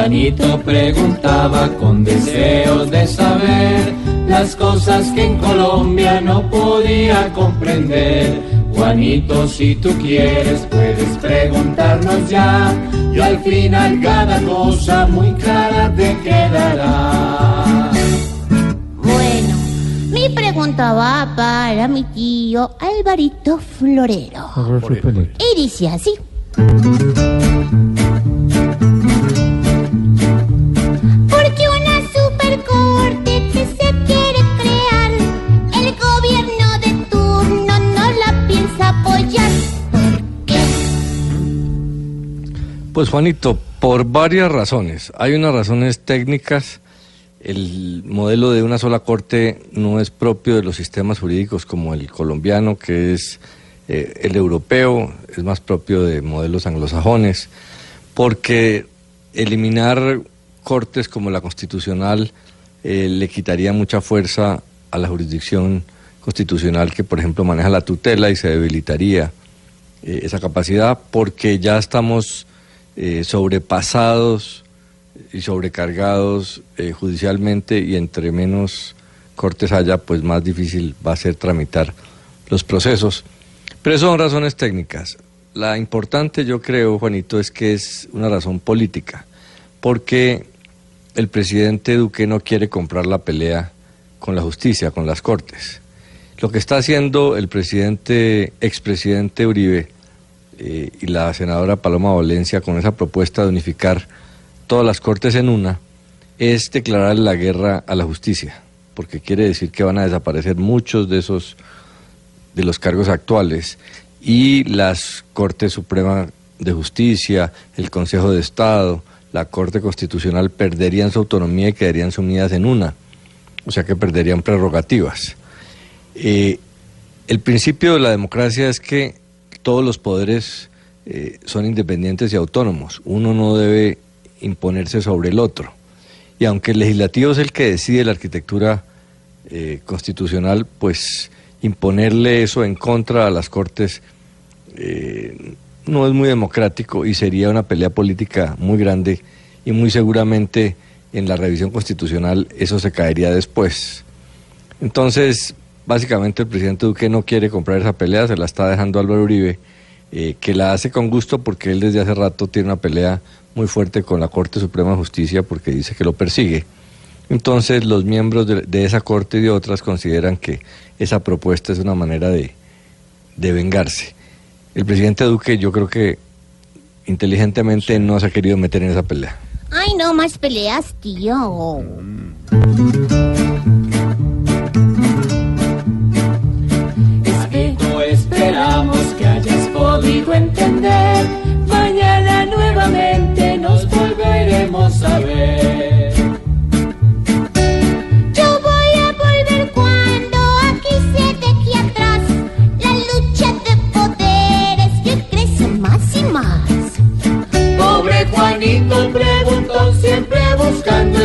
Juanito preguntaba con deseos de saber las cosas que en Colombia no podía comprender. Juanito, si tú quieres, puedes preguntarnos ya. Y al final cada cosa muy clara te quedará. Bueno, mi pregunta va para mi tío Alvarito Florero. Y dice así. Pues Juanito, por varias razones. Hay unas razones técnicas. El modelo de una sola corte no es propio de los sistemas jurídicos como el colombiano, que es eh, el europeo, es más propio de modelos anglosajones, porque eliminar cortes como la constitucional eh, le quitaría mucha fuerza a la jurisdicción constitucional que, por ejemplo, maneja la tutela y se debilitaría eh, esa capacidad porque ya estamos eh, sobrepasados y sobrecargados eh, judicialmente y entre menos cortes haya, pues más difícil va a ser tramitar los procesos. Pero son razones técnicas. La importante, yo creo, Juanito, es que es una razón política, porque el presidente Duque no quiere comprar la pelea con la justicia, con las cortes. Lo que está haciendo el presidente, expresidente Uribe y la senadora Paloma Valencia con esa propuesta de unificar todas las cortes en una es declarar la guerra a la justicia, porque quiere decir que van a desaparecer muchos de esos de los cargos actuales y las Cortes Suprema de Justicia, el Consejo de Estado, la Corte Constitucional perderían su autonomía y quedarían sumidas en una, o sea que perderían prerrogativas. Eh, el principio de la democracia es que todos los poderes eh, son independientes y autónomos. Uno no debe imponerse sobre el otro. Y aunque el legislativo es el que decide la arquitectura eh, constitucional, pues imponerle eso en contra a las cortes eh, no es muy democrático y sería una pelea política muy grande y muy seguramente en la revisión constitucional eso se caería después. Entonces, básicamente el presidente Duque no quiere comprar esa pelea, se la está dejando Álvaro Uribe, eh, que la hace con gusto porque él desde hace rato tiene una pelea muy fuerte con la Corte Suprema de Justicia porque dice que lo persigue. Entonces los miembros de, de esa Corte y de otras consideran que esa propuesta es una manera de, de vengarse. El presidente Duque yo creo que inteligentemente no se ha querido meter en esa pelea. Ay, no más peleas, tío. siempre buscando